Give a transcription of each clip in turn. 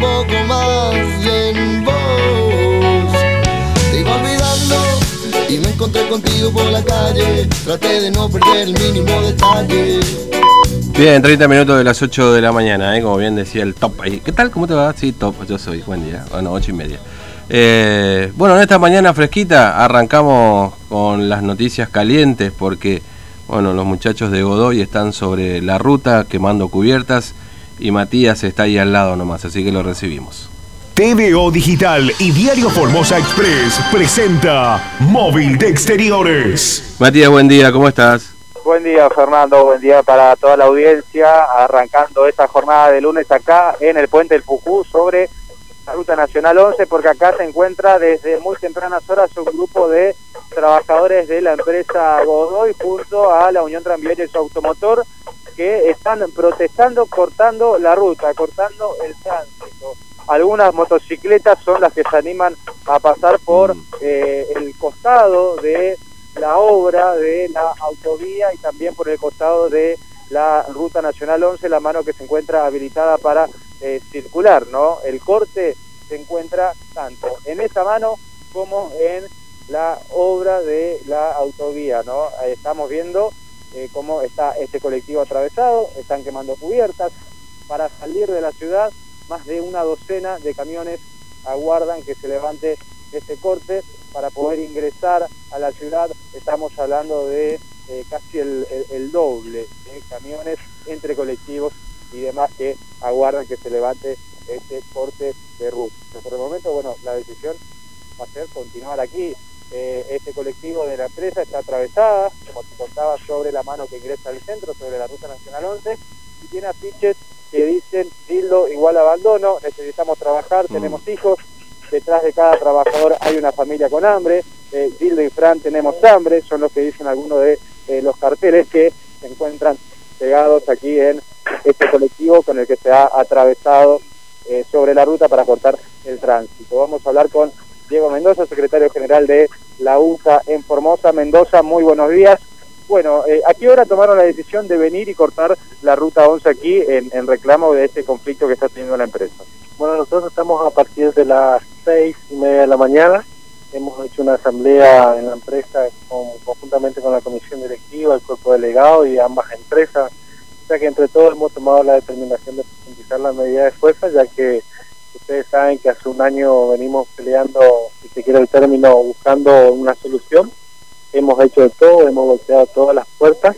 poco más en vos. Te iba olvidando y me encontré contigo por la calle. Traté de no perder el mínimo detalle. Bien, 30 minutos de las 8 de la mañana, ¿eh? como bien decía el top ahí. ¿Qué tal? ¿Cómo te va? Sí, top, yo soy. Buen día. Bueno, 8 y media. Eh, bueno, en esta mañana fresquita arrancamos con las noticias calientes porque, bueno, los muchachos de Godoy están sobre la ruta quemando cubiertas y Matías está ahí al lado nomás, así que lo recibimos. TVO Digital y Diario Formosa Express presenta Móvil de Exteriores. Matías, buen día, ¿cómo estás? Buen día, Fernando. Buen día para toda la audiencia. Arrancando esta jornada de lunes acá en el puente del Pucú sobre la Ruta Nacional 11, porque acá se encuentra desde muy tempranas horas un grupo de trabajadores de la empresa Godoy junto a la Unión Tranviaria y su automotor que están protestando, cortando la ruta, cortando el tránsito. Algunas motocicletas son las que se animan a pasar por eh, el costado de la obra de la autovía y también por el costado de la Ruta Nacional 11, la mano que se encuentra habilitada para eh, circular, ¿no? El corte se encuentra tanto en esa mano como en la obra de la autovía, ¿no? Estamos viendo eh, cómo está este colectivo atravesado, están quemando cubiertas. Para salir de la ciudad, más de una docena de camiones aguardan que se levante este corte para poder ingresar a la ciudad. Estamos hablando de eh, casi el, el, doble de camiones entre colectivos y demás que aguardan que se levante este corte de ruta. Por el momento, bueno, la decisión va a ser continuar aquí. Eh, este colectivo de la empresa está atravesada, como te contaba, sobre la mano que ingresa al centro, sobre la Ruta Nacional 11, y tiene afiches que dicen, dildo igual abandono, necesitamos trabajar, Mm. tenemos hijos, detrás de cada trabajador hay una familia con hambre, eh, Dildo y Fran tenemos hambre, son los que dicen algunos de eh, los carteles que se encuentran pegados aquí en este colectivo con el que se ha atravesado eh, sobre la ruta para cortar el tránsito. Vamos a hablar con Diego Mendoza, secretario general de la UCA en Formosa. Mendoza, muy buenos días. Bueno, eh, ¿a qué hora tomaron la decisión de venir y cortar la ruta 11 aquí en, en reclamo de este conflicto que está teniendo la empresa? Bueno, nosotros estamos a partir de las seis y media de la mañana. Hemos hecho una asamblea en la empresa con- conjuntamente con la comisión directiva, el cuerpo delegado y ambas empresas. O sea que entre todos hemos tomado la determinación de profundizar la medida de fuerza, ya que ustedes saben que hace un año venimos peleando, si se quiere el término, buscando una solución. Hemos hecho de todo, hemos golpeado todas las puertas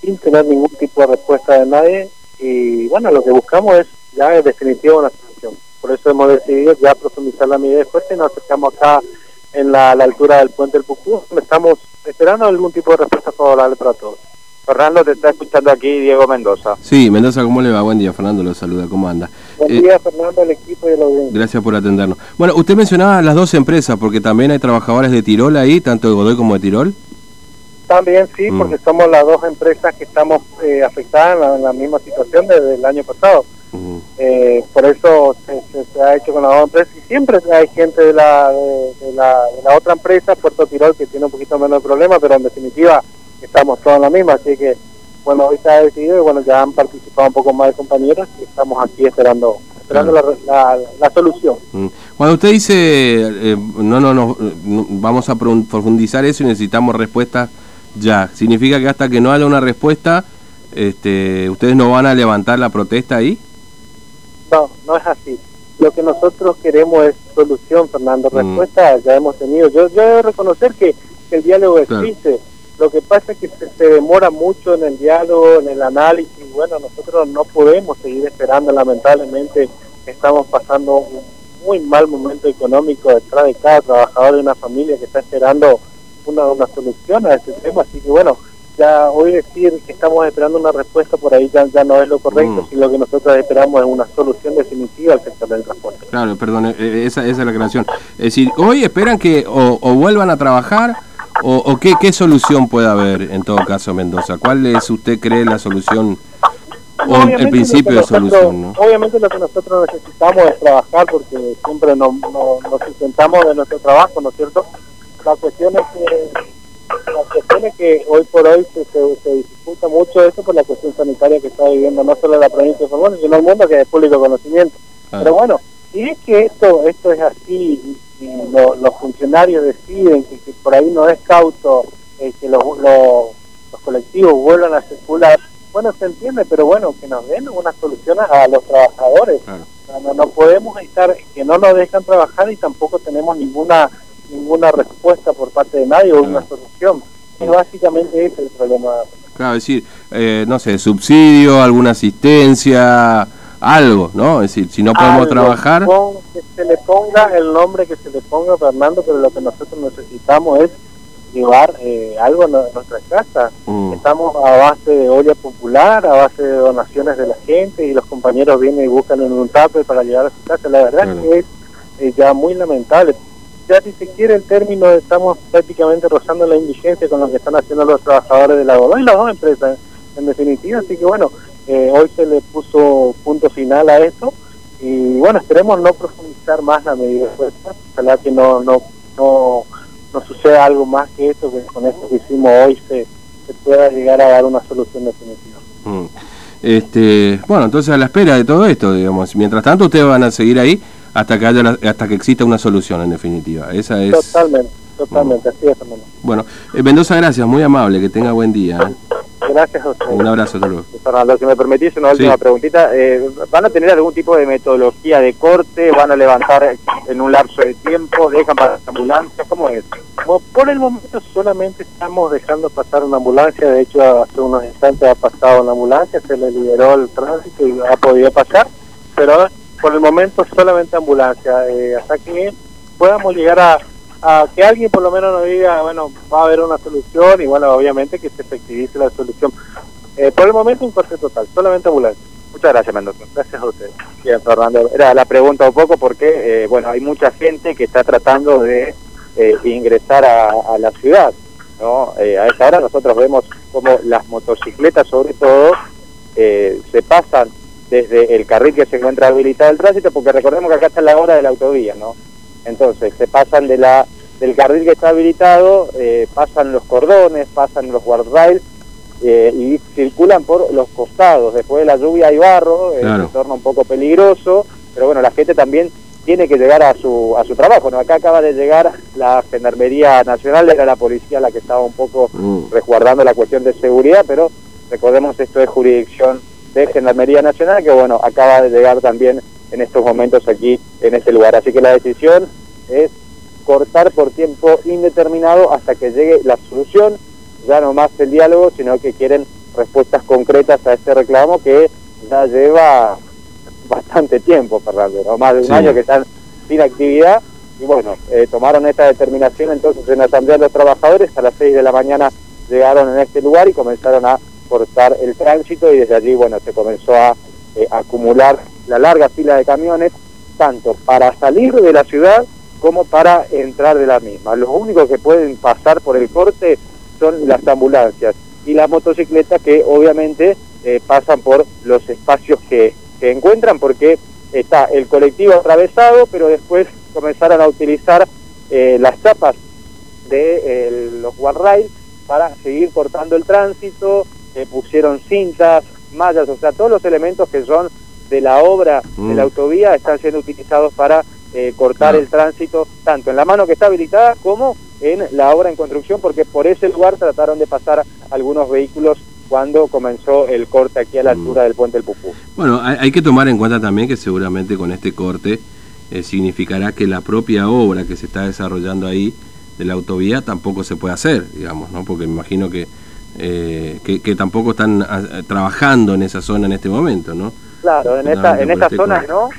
sin tener ningún tipo de respuesta de nadie. Y bueno, lo que buscamos es ya es definitivo una solución. Por eso hemos decidido ya profundizar la medida de fuerza y nos acercamos acá en la, la altura del puente del Pucú. Estamos esperando algún tipo de respuesta favorable para todos. Fernando, te está escuchando aquí Diego Mendoza. Sí, Mendoza, ¿cómo le va? Buen día, Fernando lo saluda, ¿cómo anda? Buen Eh, día, Fernando, al equipo y audiencia. Gracias por atendernos. Bueno, usted mencionaba las dos empresas, porque también hay trabajadores de Tirol ahí, tanto de Godoy como de Tirol. También sí, Mm. porque somos las dos empresas que estamos eh, afectadas en la, en la misma situación desde el año pasado. Mm. Eh, por eso se, se- se ha hecho con las dos empresas y siempre hay gente de la, de, de la, de la otra empresa, Puerto Tirol, que tiene un poquito menos de problema, pero en definitiva estamos todos en la misma, así que bueno, hoy se ha decidido y bueno, ya han participado un poco más de compañeros y estamos aquí esperando esperando la, la, la solución. Mm. Cuando usted dice, eh, no, no, no, no, vamos a pro- profundizar eso y necesitamos respuesta ya, ¿significa que hasta que no haya una respuesta, este, ustedes no van a levantar la protesta ahí? No, no es así. Lo que nosotros queremos es solución, Fernando. Mm. Respuesta ya hemos tenido. Yo, yo debo reconocer que, que el diálogo Claro. existe. Lo que pasa es que se, se demora mucho en el diálogo, en el análisis. y Bueno, nosotros no podemos seguir esperando. Lamentablemente estamos pasando un muy mal momento económico detrás de cada trabajador de una familia que está esperando una, una solución a este tema. Así que bueno, ya hoy decir que estamos esperando una respuesta por ahí ya, ya no es lo correcto. Mm. Si lo que nosotros esperamos es una solución definitiva al sector del transporte. Claro, perdón, eh, eh, esa, esa es la aclaración. Es decir, hoy esperan que o, o vuelvan a trabajar o, o qué, qué solución puede haber en todo caso, Mendoza. ¿Cuál es, usted cree, la solución o Obviamente el principio lo de solución? ¿no? Obviamente lo que nosotros necesitamos es trabajar porque siempre nos, nos, nos sustentamos de nuestro trabajo, ¿no es cierto? La cuestión es que, la cuestión es que hoy por hoy se, se, se dificulta mucho esto por la cuestión sanitaria que está viviendo no solo la provincia de Formosa, sino el mundo que es público conocimiento. Pero bueno, si es que esto esto es así y, los funcionarios deciden que, por ahí no es cauto eh, que los, los, colectivos vuelvan a circular, bueno, se entiende, pero bueno, que nos den una solución a los trabajadores. No, no podemos estar, que no nos dejan trabajar y tampoco tenemos ninguna ninguna respuesta por parte de nadie o una solución. Y básicamente ese es el problema. Claro, es decir, eh, no sé, subsidio, alguna asistencia, algo, ¿no? Es decir, si no podemos trabajar... se le ponga el nombre que se le ponga, Fernando, pero lo que nosotros necesitamos es llevar eh, algo a nuestra casa. Mm. Estamos a base de olla popular, a base de donaciones de la gente y los compañeros vienen y buscan en un tape para llegar a su casa. La verdad es que es eh, ya muy lamentable. Ya si se quiere el término, estamos prácticamente rozando la indigencia con lo que están haciendo los trabajadores de la y las dos empresas en definitiva. Así que bueno, eh, hoy se le puso punto final a esto y bueno, esperemos no profundizar más la medida. Ojalá que no, no, no, no suceda algo más que esto, que con esto que hicimos hoy se, se pueda llegar a dar una solución definitiva. Mm. Este, bueno, entonces a la espera de todo esto, digamos, mientras tanto ustedes van a seguir ahí hasta que haya hasta que exista una solución en definitiva. Esa es Totalmente, totalmente, así es, hermano. Bueno, eh, Mendoza, gracias, muy amable, que tenga buen día. ¿eh? Gracias a usted. Un abrazo, hasta Fernando, si me permitís una última preguntita. Eh, ¿Van a tener algún tipo de metodología de corte? ¿Van a levantar en un lapso de tiempo? ¿Dejan para la ambulancia? ¿Cómo es? por el momento solamente estamos dejando pasar una ambulancia. De hecho, hace unos instantes ha pasado una ambulancia, se le liberó el tránsito y ha podido pasar. Pero por el momento solamente ambulancia. Eh, hasta que podamos llegar a a que alguien por lo menos nos diga, bueno, va a haber una solución y bueno, obviamente que se efectivice la solución. Eh, por el momento un corte total, solamente ambulancia. Muchas gracias, Mendoza. Gracias a usted. Bien, Fernando. Era la pregunta un poco porque, eh, bueno, hay mucha gente que está tratando de eh, ingresar a, la ciudad, ¿no? a esa hora nosotros vemos como las motocicletas, sobre todo, se pasan desde el carril que se encuentra habilitado el tránsito, porque recordemos que acá está la hora de la autovía, ¿no? Entonces, se pasan de la del carril que está habilitado, eh, pasan los cordones, pasan los guardrails eh, y circulan por los costados. Después de la lluvia hay barro, eh, se torna un poco peligroso, pero bueno, la gente también tiene que llegar a su a su trabajo. ¿no? Acá acaba de llegar la Gendarmería Nacional, era la policía la que estaba un poco mm. resguardando la cuestión de seguridad, pero recordemos esto es jurisdicción de Gendarmería Nacional, que bueno, acaba de llegar también en estos momentos aquí en este lugar. Así que la decisión es cortar por tiempo indeterminado hasta que llegue la solución, ya no más el diálogo, sino que quieren respuestas concretas a este reclamo que ya lleva bastante tiempo, Fernando, ¿no? más de un año que están sin actividad. Y bueno, eh, tomaron esta determinación entonces en la Asamblea de los Trabajadores, a las 6 de la mañana llegaron en este lugar y comenzaron a cortar el tránsito. Y desde allí, bueno, se comenzó a eh, acumular la larga fila de camiones, tanto para salir de la ciudad como para entrar de la misma. Los únicos que pueden pasar por el corte son las ambulancias y las motocicletas que obviamente eh, pasan por los espacios que, que encuentran porque está el colectivo atravesado, pero después comenzaron a utilizar eh, las chapas de los guardrails para seguir cortando el tránsito, pusieron cintas, mallas, o sea, todos los elementos que son de la obra de la mm. autovía están siendo utilizados para eh, cortar el tránsito, tanto en la mano que está habilitada como en la obra en construcción, porque por ese lugar trataron de pasar algunos vehículos cuando comenzó el corte aquí a la mm. altura del puente del Pucú. Bueno, hay, que tomar en cuenta también que seguramente con este corte eh, significará que la propia obra que se está desarrollando ahí de la autovía tampoco se puede hacer, digamos, ¿no? Porque me imagino que, eh, que, tampoco están ah, trabajando en esa zona en este momento, ¿no? Claro, en esta, en esta zona no.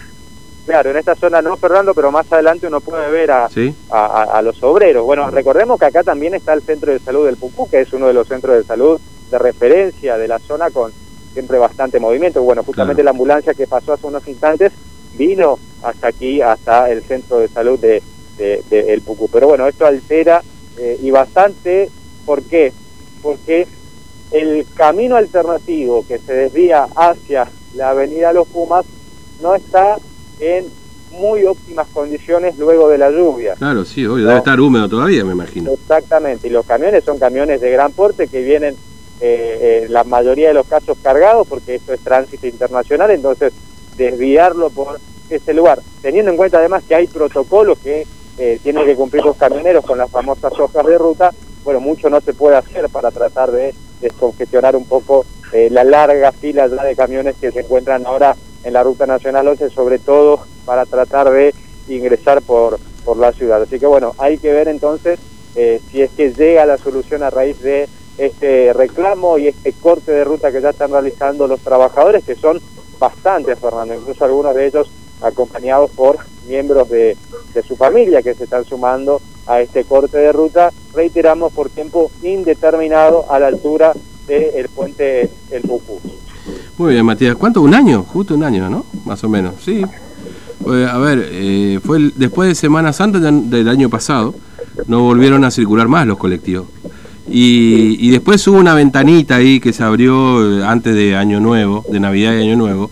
Claro, en esta zona no, Fernando, pero más adelante uno puede ver a, a, los obreros. Bueno, recordemos que acá también está el Centro de Salud del Pucú, que es uno de los centros de salud de referencia de la zona con siempre bastante movimiento. Bueno, justamente la ambulancia que pasó hace unos instantes vino hasta aquí, hasta el Centro de Salud de, de, El Pucú. Pero bueno, esto altera eh, y bastante, ¿por qué? Porque el camino alternativo que se desvía hacia la avenida Los Pumas no está en muy óptimas condiciones luego de la lluvia. Claro, sí, hoy debe estar húmedo todavía, me imagino. Exactamente, y los camiones son camiones de gran porte que vienen eh, la mayoría de los casos cargados porque esto es tránsito internacional, entonces desviarlo por ese lugar, teniendo en cuenta además que hay protocolos que eh, tienen que cumplir los camioneros con las famosas hojas de ruta, bueno, mucho no se puede hacer para tratar de descongestionar un poco eh, la larga fila ya de camiones que se encuentran ahora en la Ruta Nacional 11, sobre todo para tratar de ingresar por, por la ciudad. Así que bueno, hay que ver entonces eh, si es que llega la solución a raíz de este reclamo y este corte de ruta que ya están realizando los trabajadores, que son bastantes, Fernando, incluso algunos de ellos acompañados por miembros de, de su familia que se están sumando a este corte de ruta, reiteramos por tiempo indeterminado a la altura del puente El Pucú. Muy bien, Matías. ¿Cuánto? ¿Un año? Justo un año, ¿no? Más o menos, sí. Pues, a ver, eh, fue el- después de Semana Santa del año pasado, no volvieron a circular más los colectivos. Y, y después hubo una ventanita ahí que se abrió eh, antes de Año Nuevo, de Navidad y Año Nuevo,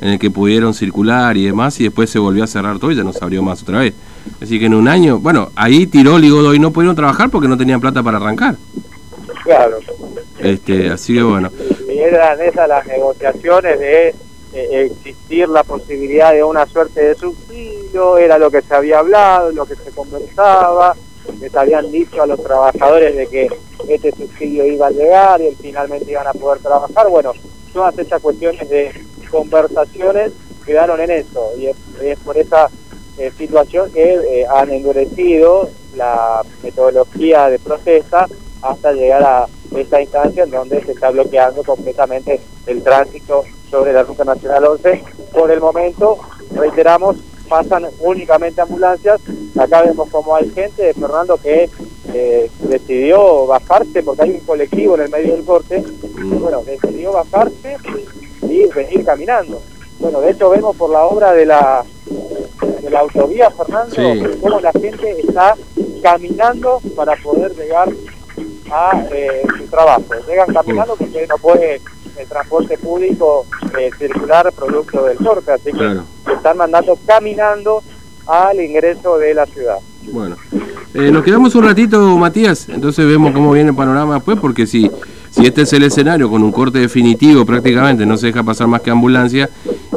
en el que pudieron circular y demás, y después se volvió a cerrar todo y ya no se abrió más otra vez. Así que en un año, bueno, ahí Tirol y Godoy no pudieron trabajar porque no tenían plata para arrancar. Claro. Este, así que bueno. Eran esas las negociaciones de eh, existir la posibilidad de una suerte de subsidio, era lo que se había hablado, lo que se conversaba, les habían dicho a los trabajadores de que este subsidio iba a llegar y finalmente iban a poder trabajar. Bueno, todas esas cuestiones de conversaciones quedaron en eso y es, es por esa eh, situación que eh, han endurecido la metodología de protesta hasta llegar a esta instancia en donde se está bloqueando completamente el tránsito sobre la Ruta Nacional 11. Por el momento, reiteramos, pasan únicamente ambulancias. Acá vemos como hay gente, Fernando, que eh, decidió bajarse porque hay un colectivo en el medio del corte. Bueno, decidió bajarse y venir caminando. Bueno, de hecho vemos por la obra de la de la autovía, Fernando, Sí. cómo la gente está caminando para poder llegar a eh, su trabajo. Llegan caminando porque no puede el transporte público eh, circular producto del corte, así que Claro. se están mandando caminando al ingreso de la ciudad. Bueno, eh, nos quedamos un ratito, Matías, entonces vemos cómo viene el panorama después, porque si, si este es el escenario con un corte definitivo prácticamente, no se deja pasar más que ambulancia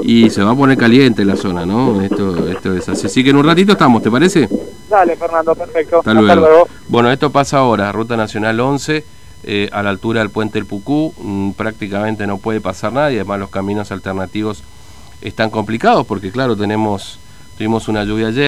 y se va a poner caliente la zona, ¿no? Esto, esto es así. Así que en un ratito estamos, ¿te parece? Dale, Fernando, perfecto. Hasta luego. Bueno, esto pasa ahora, Ruta Nacional 11, eh, a la altura del puente El Pucú, mm, prácticamente no puede pasar nada y además los caminos alternativos están complicados porque claro, tenemos tuvimos una lluvia ayer.